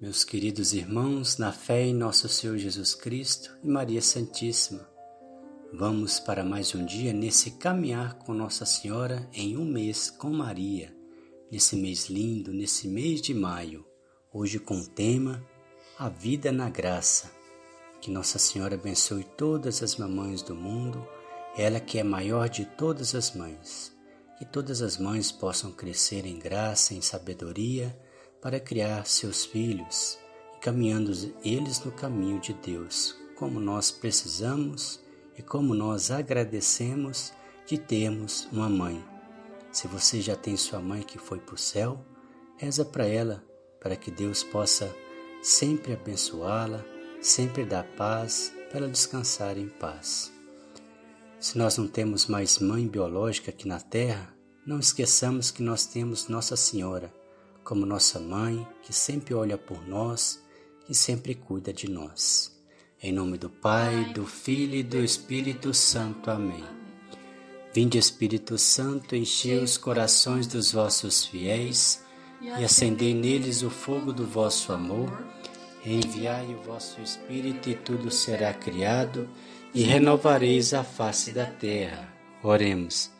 Meus queridos irmãos, na fé em nosso Senhor Jesus Cristo e Maria Santíssima, vamos para mais um dia nesse caminhar com Nossa Senhora em um mês com Maria, nesse mês lindo, nesse mês de maio, hoje com o tema A Vida na Graça. Que Nossa Senhora abençoe todas as mamães do mundo, ela que é maior de todas as mães. Que todas as mães possam crescer em graça, em sabedoria, para criar seus filhos, encaminhando eles no caminho de Deus, como nós precisamos e como nós agradecemos de termos uma mãe. Se você já tem sua mãe que foi para o céu, reza para ela, para que Deus possa sempre abençoá-la, sempre dar paz, para ela descansar em paz. Se nós não temos mais mãe biológica aqui na Terra, não esqueçamos que nós temos Nossa Senhora como nossa mãe, que sempre olha por nós, que sempre cuida de nós. Em nome do Pai, do Filho e do Espírito Santo. Amém. Vinde, Espírito Santo, enchei os corações dos vossos fiéis e acendei neles o fogo do vosso amor. Enviai o vosso Espírito e tudo será criado e renovareis a face da terra. Oremos.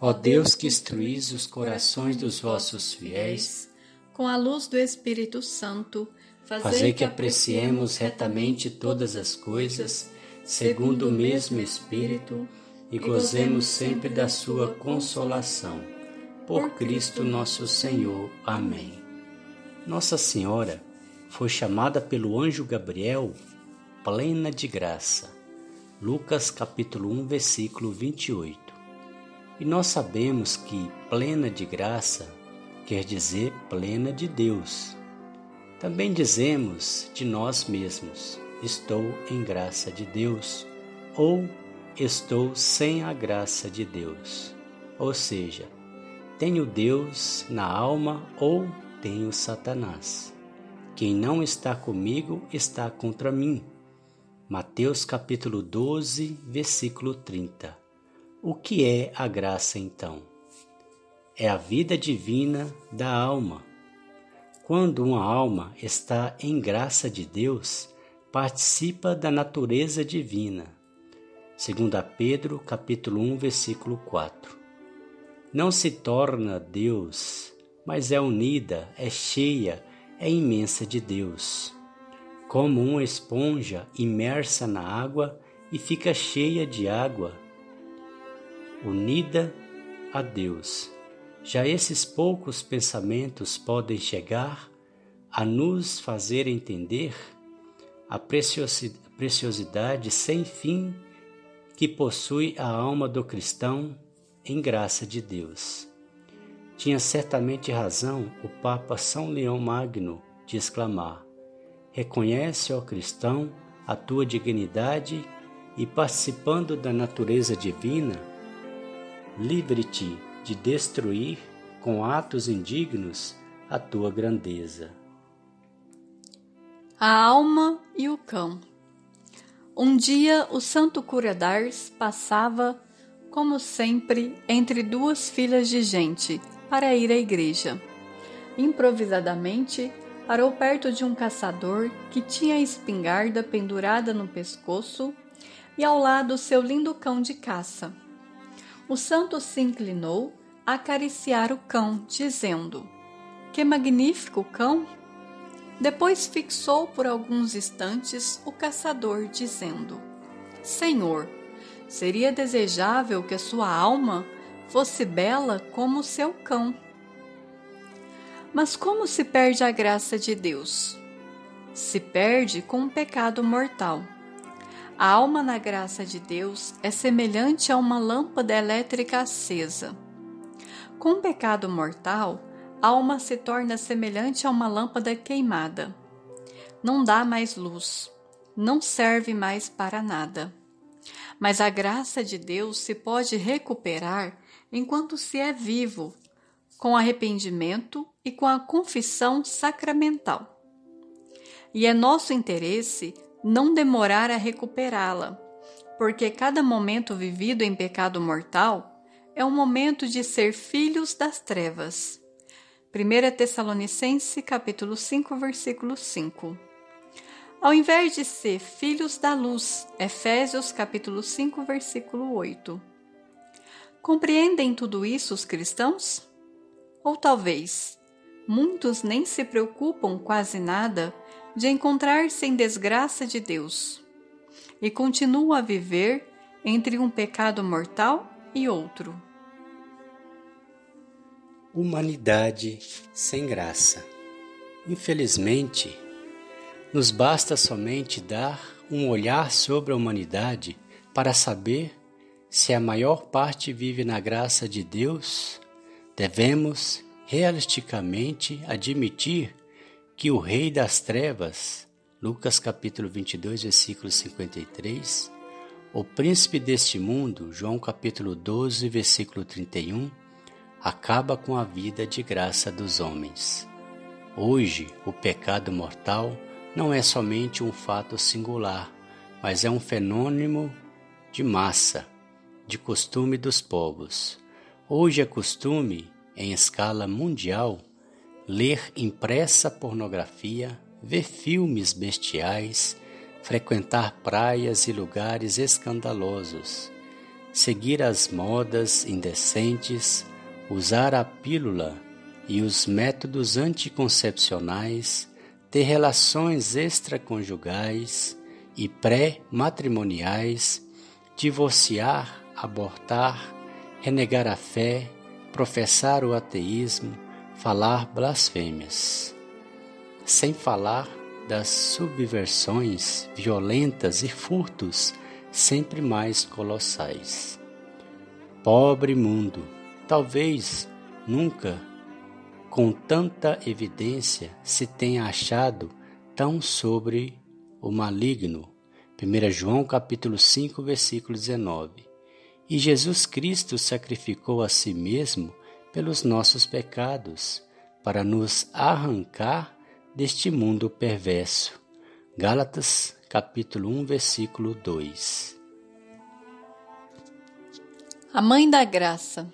Ó Deus que instruís os corações dos vossos fiéis, com a luz do Espírito Santo, fazer que apreciemos retamente todas as coisas, segundo o mesmo Espírito, e gozemos sempre da sua consolação. Por Cristo nosso Senhor. Amém. Nossa Senhora foi chamada pelo anjo Gabriel plena de graça. Lucas capítulo 1, versículo 28. E nós sabemos que plena de graça quer dizer plena de Deus. Também dizemos de nós mesmos: estou em graça de Deus ou estou sem a graça de Deus. Ou seja, tenho Deus na alma ou tenho Satanás. Quem não está comigo está contra mim. Mateus capítulo 12, versículo 30. O que é a graça então? É a vida divina da alma. Quando uma alma está em graça de Deus, participa da natureza divina. 2 Pedro capítulo 1, versículo 4. Não se torna Deus, mas é unida, é cheia, é imensa de Deus. Como uma esponja imersa na água e fica cheia de água, unida a Deus. Já esses poucos pensamentos podem chegar a nos fazer entender a preciosidade sem fim que possui a alma do cristão em graça de Deus. Tinha certamente razão o Papa São Leão Magno de exclamar: Reconhece, ó cristão, a tua dignidade e, participando da natureza divina, livre-te de destruir com atos indignos a tua grandeza. A alma e o cão. Um dia o santo cura d'Ars passava, como sempre, entre duas filas de gente para ir à igreja. Improvisadamente, parou perto de um caçador que tinha a espingarda pendurada no pescoço e ao lado seu lindo cão de caça o santo se inclinou a acariciar o cão, dizendo: Que magnífico cão! Depois fixou por alguns instantes o caçador, dizendo: Senhor, seria desejável que a sua alma fosse bela como o seu cão. Mas como se perde a graça de Deus? Se perde com um pecado mortal. A alma na graça de Deus é semelhante a uma lâmpada elétrica acesa. Com o pecado mortal, a alma se torna semelhante a uma lâmpada queimada. Não dá mais luz, não serve mais para nada. Mas a graça de Deus se pode recuperar enquanto se é vivo, com arrependimento e com a confissão sacramental. E é nosso interesse não demorar a recuperá-la, porque cada momento vivido em pecado mortal é um momento de ser filhos das trevas. 1 Tessalonicense capítulo 5, versículo 5. Ao invés de ser filhos da luz, Efésios capítulo 5, versículo 8. Compreendem tudo isso os cristãos? Ou talvez muitos nem se preocupam quase nada de encontrar-se em desgraça de Deus e continuam a viver entre um pecado mortal e outro humanidade sem graça. Infelizmente, nos basta somente dar um olhar sobre a humanidade para saber se a maior parte vive na graça de Deus. Devemos realisticamente admitir que o Rei das Trevas, Lucas capítulo 22, versículo 53, o príncipe deste mundo, João capítulo 12, versículo 31, acaba com a vida de graça dos homens. Hoje, o pecado mortal não é somente um fato singular, mas é um fenômeno de massa, de costume dos povos. Hoje é costume, em escala mundial, ler impressa pornografia, ver filmes bestiais, frequentar praias e lugares escandalosos, seguir as modas indecentes, usar a pílula e os métodos anticoncepcionais, ter relações extraconjugais e pré-matrimoniais, divorciar, abortar, renegar a fé, professar o ateísmo, falar blasfêmias. Sem falar das subversões violentas e furtos sempre mais colossais. Pobre mundo! Talvez nunca com tanta evidência se tenha achado tão sobre o maligno. 1 João capítulo 5, versículo 19. E Jesus Cristo sacrificou a si mesmo pelos nossos pecados, para nos arrancar deste mundo perverso. Gálatas capítulo 1, versículo 2. A Mãe da Graça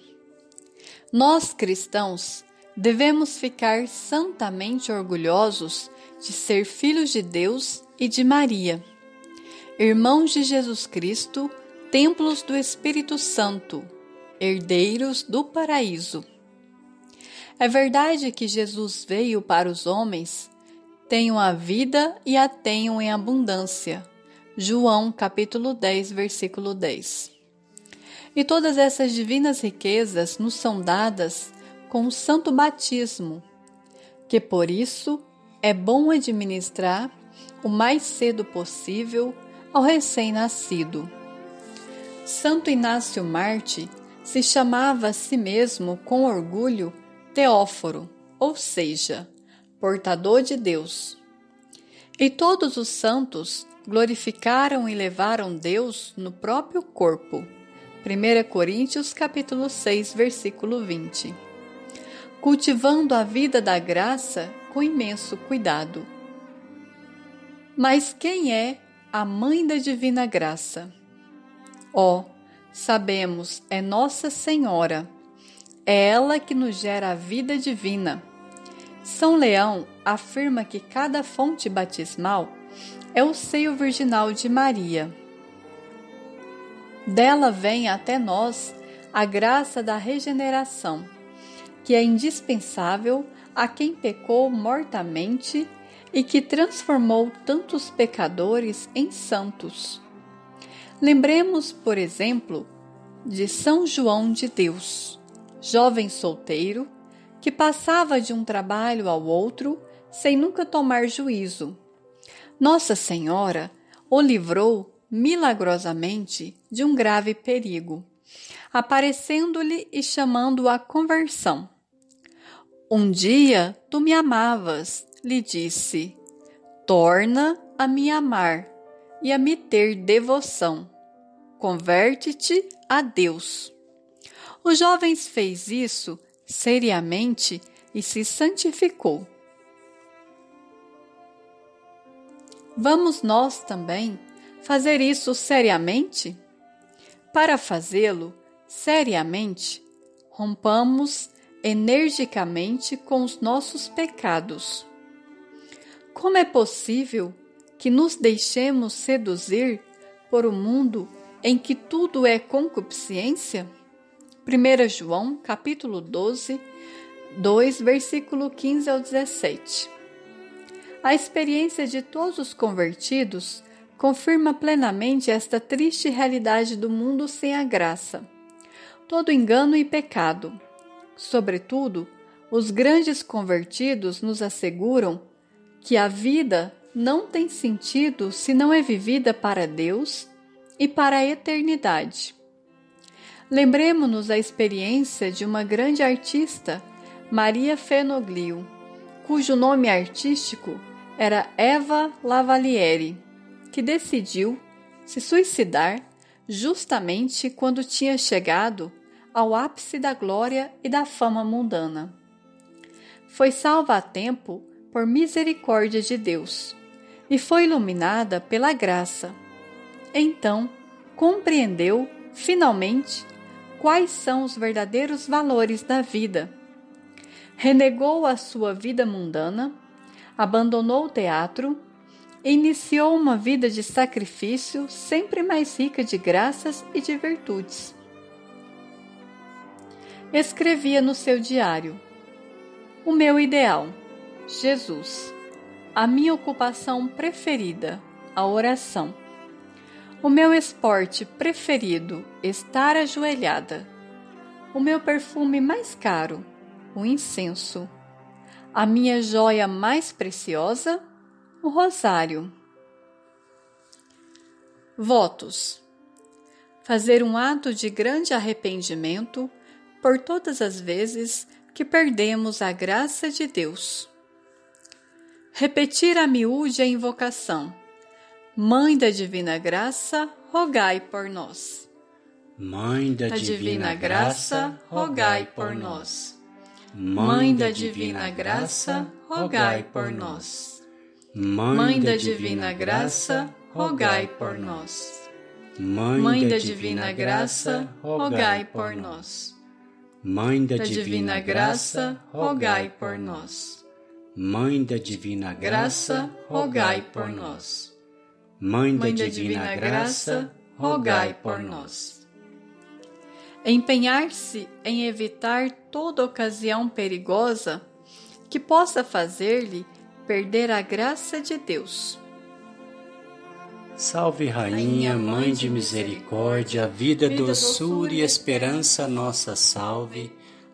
nós cristãos devemos ficar santamente orgulhosos de ser filhos de Deus e de Maria, irmãos de Jesus Cristo, templos do Espírito Santo, herdeiros do paraíso. É verdade que Jesus veio para os homens, tenham a vida e a tenham em abundância. João capítulo 10, versículo 10. E todas essas divinas riquezas nos são dadas com o santo batismo, que por isso é bom administrar o mais cedo possível ao recém-nascido. Santo Inácio Marte se chamava a si mesmo com orgulho Teóforo, ou seja, portador de Deus. E todos os santos glorificaram e levaram Deus no próprio corpo 1 Coríntios capítulo 6, versículo 20. Cultivando a vida da graça com imenso cuidado. Mas quem é a mãe da divina graça? Ó, oh, sabemos, é Nossa Senhora. É ela que nos gera a vida divina. São Leão afirma que cada fonte batismal é o seio virginal de Maria dela vem até nós a graça da regeneração, que é indispensável a quem pecou mortamente e que transformou tantos pecadores em santos. Lembremos, por exemplo, de São João de Deus, jovem solteiro que passava de um trabalho ao outro sem nunca tomar juízo. Nossa Senhora o livrou milagrosamente de um grave perigo, aparecendo-lhe e chamando-o à conversão. Um dia tu me amavas, lhe disse, torna a me amar e a me ter devoção. Converte-te a Deus. O jovem fez isso seriamente e se santificou. Vamos nós também fazer isso seriamente? Para fazê-lo seriamente, rompamos energicamente com os nossos pecados. Como é possível que nos deixemos seduzir por um mundo em que tudo é concupiscência? 1 João, capítulo 12, 2, versículo 15 ao 17. A experiência de todos os convertidos confirma plenamente esta triste realidade do mundo sem a graça. Todo engano e pecado. Sobretudo, os grandes convertidos nos asseguram que a vida não tem sentido se não é vivida para Deus e para a eternidade. Lembremos-nos da experiência de uma grande artista, Maria Fenoglio, cujo nome artístico era Eva Lavalieri, que decidiu se suicidar justamente quando tinha chegado ao ápice da glória e da fama mundana. Foi salva a tempo por misericórdia de Deus e foi iluminada pela graça. Então, compreendeu, finalmente, quais são os verdadeiros valores da vida. Renegou a sua vida mundana, abandonou o teatro iniciou uma vida de sacrifício sempre mais rica de graças e de virtudes. Escrevia no seu diário: O meu ideal, Jesus a minha ocupação preferida, a oração. O meu esporte preferido, estar ajoelhada. O meu perfume mais caro, o incenso. A minha joia mais preciosa, o rosário. Votos: Fazer um ato de grande arrependimento por todas as vezes que perdemos a graça de Deus. Repetir a miúde a invocação. Mãe da Divina Graça, rogai por nós. Mãe da, Da Divina, Divina Graça, rogai por nós. Mãe da Divina Graça, rogai por nós. Mãe da Divina Graça, rogai por nós. Mãe da Divina Graça, rogai por nós. Mãe Da Divina Graça, rogai por nós. Mãe da Divina Graça, rogai por nós. Mãe da Divina Graça, rogai por nós. Empenhar-se em evitar toda ocasião perigosa que possa fazer-lhe perder a graça de Deus. Salve, Rainha, Mãe de Misericórdia, vida, doçura e esperança, nossa salve.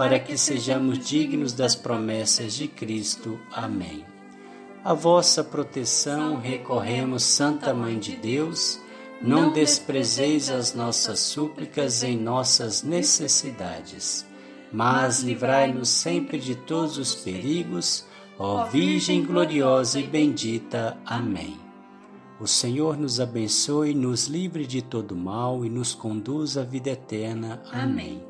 para que sejamos dignos das promessas de Cristo. Amém. A vossa proteção recorremos, Santa Mãe de Deus. Não desprezeis as nossas súplicas em nossas necessidades, mas livrai-nos sempre de todos os perigos, ó Virgem gloriosa e bendita. Amém. O Senhor nos abençoe, nos livre de todo mal e nos conduz à vida eterna. Amém.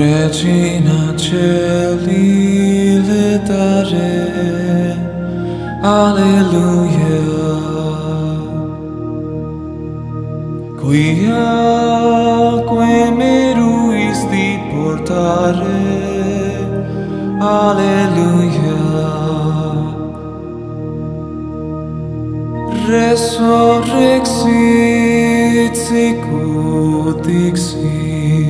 Regina Celi letare Alleluia. Quia que me portare. Alleluia. Resurrexit sicut dixit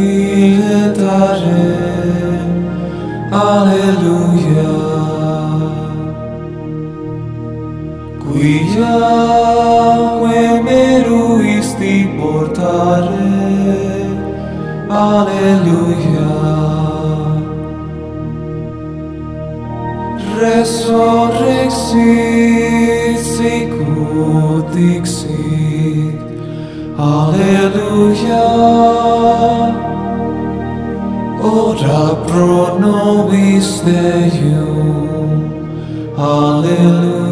resurrexit sicut dixit Alleluia Ora pro nobis Deum Alleluia.